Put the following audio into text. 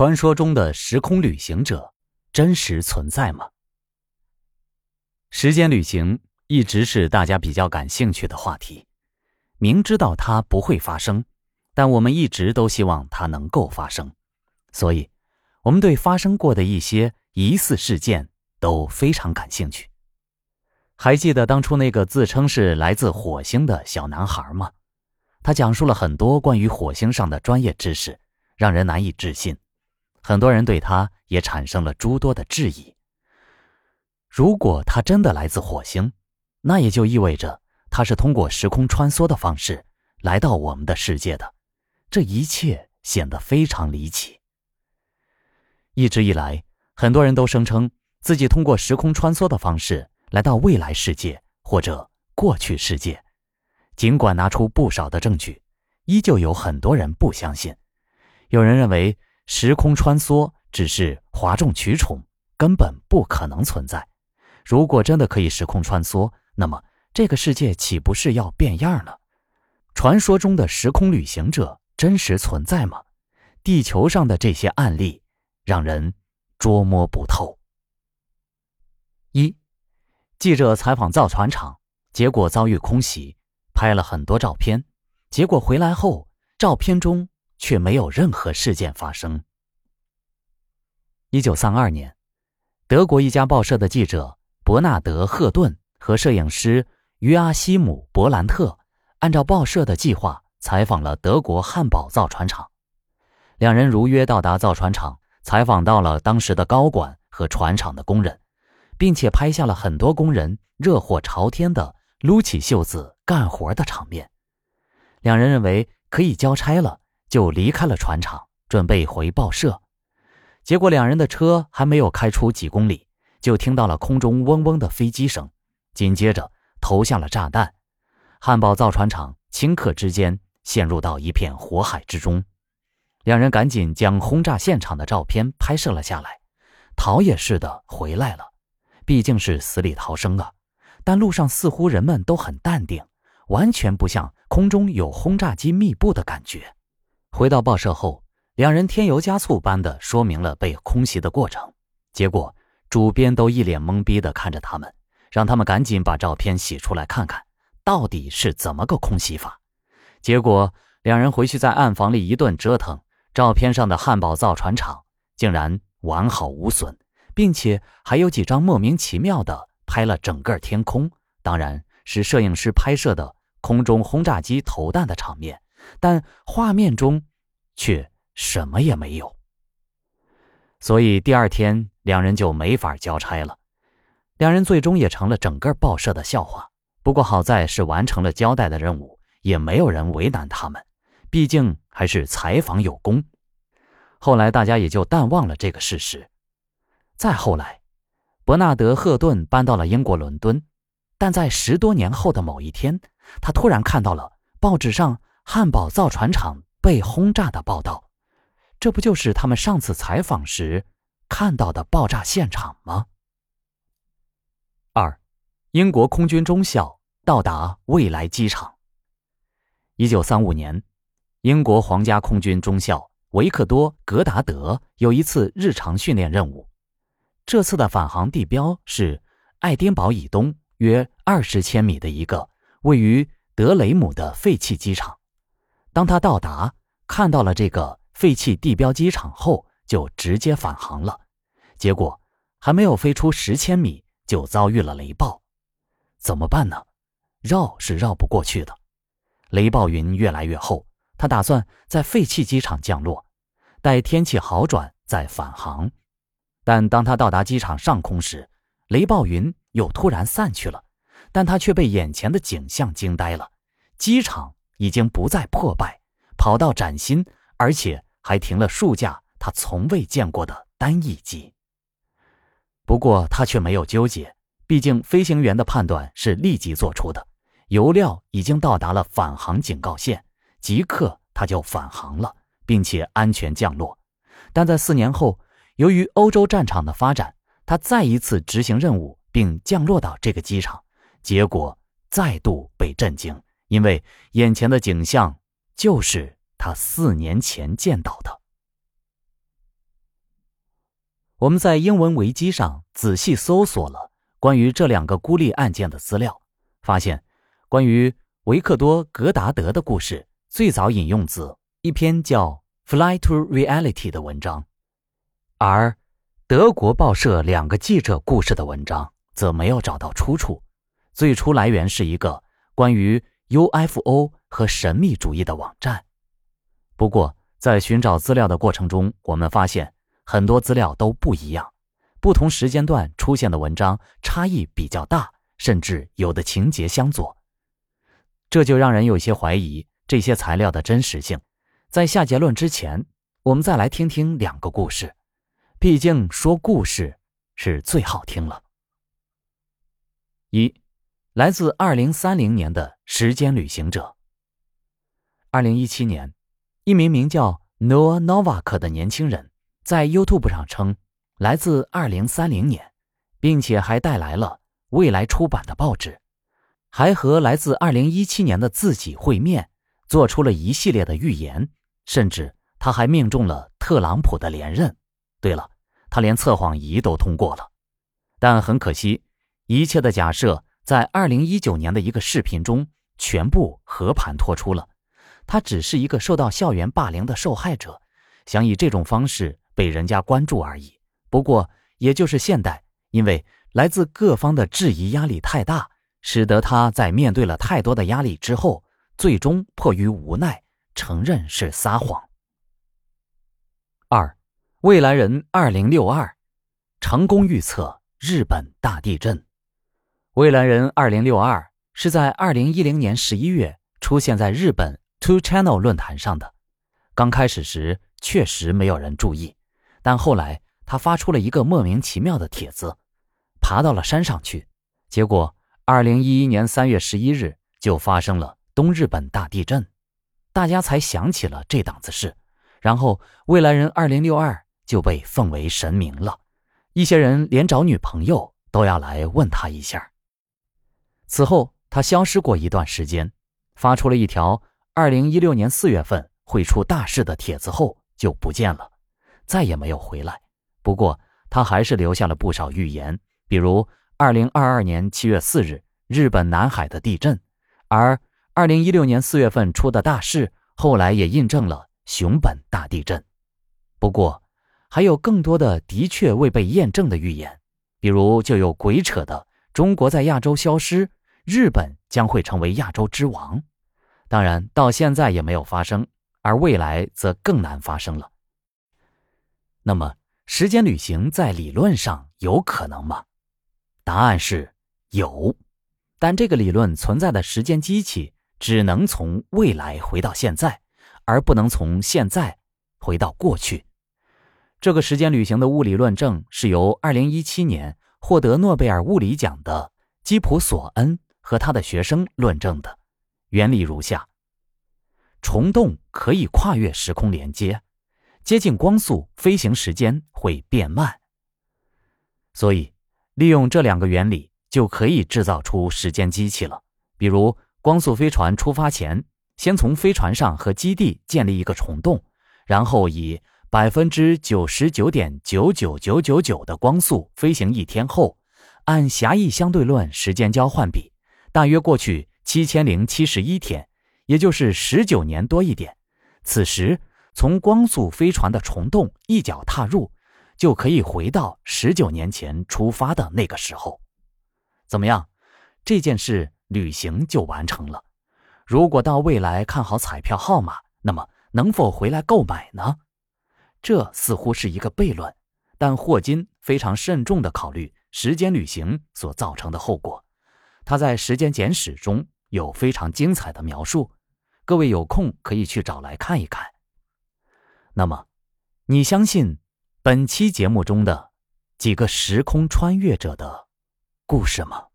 传说中的时空旅行者真实存在吗？时间旅行一直是大家比较感兴趣的话题。明知道它不会发生，但我们一直都希望它能够发生，所以，我们对发生过的一些疑似事件都非常感兴趣。还记得当初那个自称是来自火星的小男孩吗？他讲述了很多关于火星上的专业知识，让人难以置信。很多人对他也产生了诸多的质疑。如果他真的来自火星，那也就意味着他是通过时空穿梭的方式来到我们的世界的。这一切显得非常离奇。一直以来，很多人都声称自己通过时空穿梭的方式来到未来世界或者过去世界。尽管拿出不少的证据，依旧有很多人不相信。有人认为。时空穿梭只是哗众取宠，根本不可能存在。如果真的可以时空穿梭，那么这个世界岂不是要变样了？传说中的时空旅行者真实存在吗？地球上的这些案例让人捉摸不透。一，记者采访造船厂，结果遭遇空袭，拍了很多照片，结果回来后，照片中。却没有任何事件发生。一九三二年，德国一家报社的记者伯纳德·赫顿和摄影师约阿希姆·伯兰特，按照报社的计划采访了德国汉堡造船厂。两人如约到达造船厂，采访到了当时的高管和船厂的工人，并且拍下了很多工人热火朝天的撸起袖子干活的场面。两人认为可以交差了。就离开了船厂，准备回报社。结果两人的车还没有开出几公里，就听到了空中嗡嗡的飞机声，紧接着投下了炸弹。汉堡造船厂顷刻之间陷入到一片火海之中。两人赶紧将轰炸现场的照片拍摄了下来，逃也似的回来了。毕竟是死里逃生啊！但路上似乎人们都很淡定，完全不像空中有轰炸机密布的感觉。回到报社后，两人添油加醋般的说明了被空袭的过程。结果主编都一脸懵逼的看着他们，让他们赶紧把照片洗出来看看，到底是怎么个空袭法。结果两人回去在暗房里一顿折腾，照片上的汉堡造船厂竟然完好无损，并且还有几张莫名其妙的拍了整个天空，当然是摄影师拍摄的空中轰炸机投弹的场面。但画面中，却什么也没有。所以第二天两人就没法交差了。两人最终也成了整个报社的笑话。不过好在是完成了交代的任务，也没有人为难他们。毕竟还是采访有功。后来大家也就淡忘了这个事实。再后来，伯纳德·赫顿搬到了英国伦敦，但在十多年后的某一天，他突然看到了报纸上。汉堡造船厂被轰炸的报道，这不就是他们上次采访时看到的爆炸现场吗？二，英国空军中校到达未来机场。一九三五年，英国皇家空军中校维克多·格达德有一次日常训练任务，这次的返航地标是爱丁堡以东约二十千米的一个位于德雷姆的废弃机场。当他到达，看到了这个废弃地标机场后，就直接返航了。结果还没有飞出十千米，就遭遇了雷暴。怎么办呢？绕是绕不过去的。雷暴云越来越厚，他打算在废弃机场降落，待天气好转再返航。但当他到达机场上空时，雷暴云又突然散去了，但他却被眼前的景象惊呆了。机场。已经不再破败，跑道崭新，而且还停了数架他从未见过的单翼机。不过他却没有纠结，毕竟飞行员的判断是立即做出的，油料已经到达了返航警告线，即刻他就返航了，并且安全降落。但在四年后，由于欧洲战场的发展，他再一次执行任务并降落到这个机场，结果再度被震惊。因为眼前的景象就是他四年前见到的。我们在英文维基上仔细搜索了关于这两个孤立案件的资料，发现关于维克多·格达德的故事最早引用自一篇叫《Fly to Reality》的文章，而德国报社两个记者故事的文章则没有找到出处。最初来源是一个关于 UFO 和神秘主义的网站。不过，在寻找资料的过程中，我们发现。很多资料都不一样，不同时间段出现的文章差异比较大，甚至有的情节相左，这就让人有些怀疑这些材料的真实性。在下结论之前，我们再来听听两个故事，毕竟说故事是最好听了。一，来自二零三零年的时间旅行者。二零一七年，一名名叫 Noa Novak 的年轻人。在 YouTube 上称来自2030年，并且还带来了未来出版的报纸，还和来自2017年的自己会面，做出了一系列的预言，甚至他还命中了特朗普的连任。对了，他连测谎仪都通过了。但很可惜，一切的假设在2019年的一个视频中全部和盘托出了。他只是一个受到校园霸凌的受害者，想以这种方式。被人家关注而已。不过，也就是现代，因为来自各方的质疑压力太大，使得他在面对了太多的压力之后，最终迫于无奈承认是撒谎。二，未来人二零六二，成功预测日本大地震。未来人二零六二是在二零一零年十一月出现在日本 Two Channel 论坛上的。刚开始时，确实没有人注意。但后来，他发出了一个莫名其妙的帖子，爬到了山上去，结果，二零一一年三月十一日就发生了东日本大地震，大家才想起了这档子事，然后未来人二零六二就被奉为神明了，一些人连找女朋友都要来问他一下。此后，他消失过一段时间，发出了一条二零一六年四月份会出大事的帖子后就不见了。再也没有回来。不过，他还是留下了不少预言，比如2022年7月4日日本南海的地震，而2016年4月份出的大事，后来也印证了熊本大地震。不过，还有更多的的确未被验证的预言，比如就有鬼扯的中国在亚洲消失，日本将会成为亚洲之王。当然，到现在也没有发生，而未来则更难发生了。那么，时间旅行在理论上有可能吗？答案是有，但这个理论存在的时间机器只能从未来回到现在，而不能从现在回到过去。这个时间旅行的物理论证是由2017年获得诺贝尔物理奖的基普索恩和他的学生论证的。原理如下：虫洞可以跨越时空连接。接近光速飞行时间会变慢，所以利用这两个原理就可以制造出时间机器了。比如，光速飞船出发前，先从飞船上和基地建立一个虫洞，然后以百分之九十九点九九九九九的光速飞行一天后，按狭义相对论时间交换比，大约过去七千零七十一天，也就是十九年多一点。此时。从光速飞船的虫洞一脚踏入，就可以回到十九年前出发的那个时候。怎么样？这件事旅行就完成了。如果到未来看好彩票号码，那么能否回来购买呢？这似乎是一个悖论，但霍金非常慎重地考虑时间旅行所造成的后果。他在《时间简史》中有非常精彩的描述，各位有空可以去找来看一看。那么，你相信本期节目中的几个时空穿越者的故事吗？